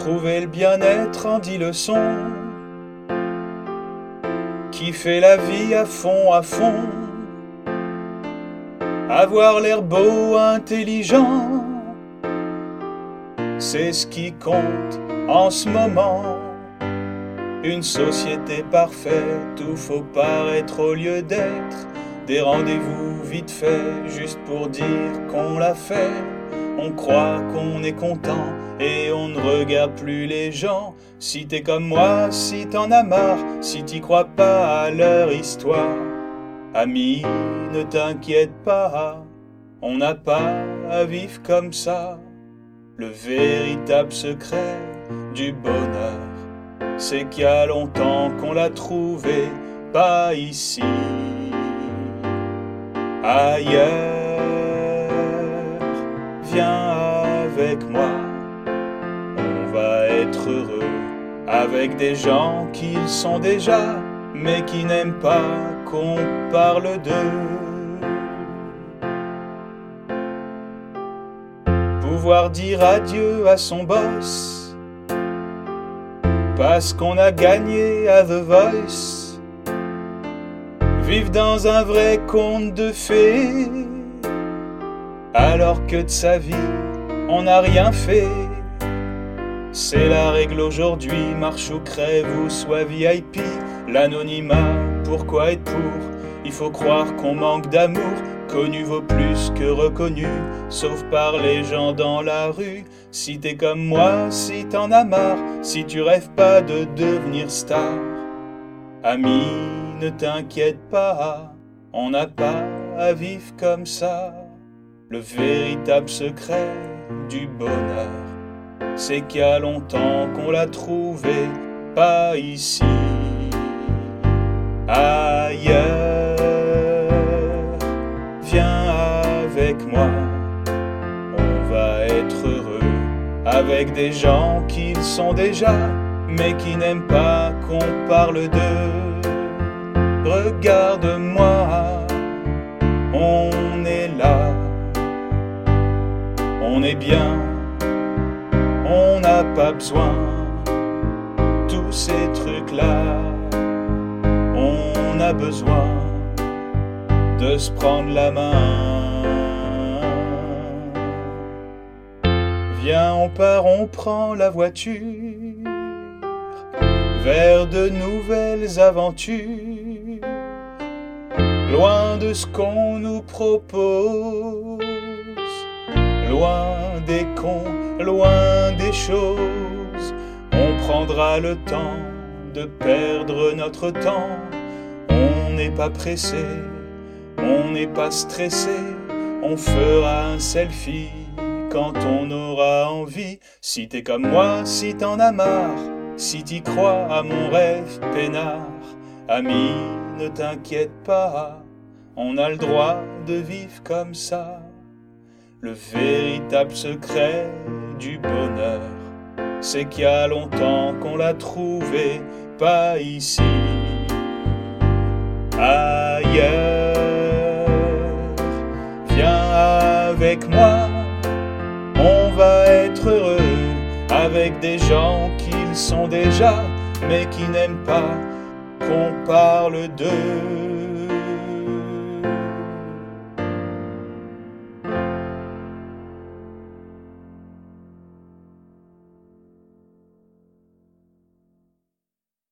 Trouver le bien-être en dix leçons. Qui fait la vie à fond, à fond. Avoir l'air beau, intelligent. C'est ce qui compte en ce moment. Une société parfaite où faut paraître au lieu d'être. Des rendez-vous vite fait, juste pour dire qu'on l'a fait. On croit qu'on est content et on ne regarde plus les gens. Si t'es comme moi, si t'en as marre, si t'y crois pas à leur histoire. Ami, ne t'inquiète pas, on n'a pas à vivre comme ça. Le véritable secret du bonheur, c'est qu'il y a longtemps qu'on l'a trouvé, pas ici, ailleurs. Viens avec moi, on va être heureux avec des gens qu'ils sont déjà, mais qui n'aiment pas qu'on parle d'eux. Pouvoir dire adieu à son boss, parce qu'on a gagné à The Voice. Vivre dans un vrai conte de fées, alors que de sa vie, on n'a rien fait. C'est la règle aujourd'hui, marche ou crève ou soit VIP. L'anonymat, pourquoi être pour? Il faut croire qu'on manque d'amour. Connu vaut plus que reconnu, sauf par les gens dans la rue. Si t'es comme moi, si t'en as marre, si tu rêves pas de devenir star. Ami, ne t'inquiète pas, on n'a pas à vivre comme ça. Le véritable secret du bonheur c'est qu'il y a longtemps qu'on l'a trouvé, pas ici, ailleurs. Viens avec moi, on va être heureux avec des gens qui sont déjà, mais qui n'aiment pas qu'on parle d'eux. Regarde-moi, on est là, on est bien on n'a pas besoin tous ces trucs-là. On a besoin de se prendre la main. Viens, on part, on prend la voiture vers de nouvelles aventures, loin de ce qu'on nous propose, loin des cons loin des choses. On prendra le temps de perdre notre temps. On n'est pas pressé, on n'est pas stressé. On fera un selfie quand on aura envie. Si t'es comme moi, si t'en as marre, si t'y crois à mon rêve peinard, ami, ne t'inquiète pas, on a le droit de vivre comme ça. Le véritable secret du bonheur, c'est qu'il y a longtemps qu'on l'a trouvé, pas ici, ailleurs. Viens avec moi, on va être heureux avec des gens qu'ils sont déjà, mais qui n'aiment pas qu'on parle d'eux.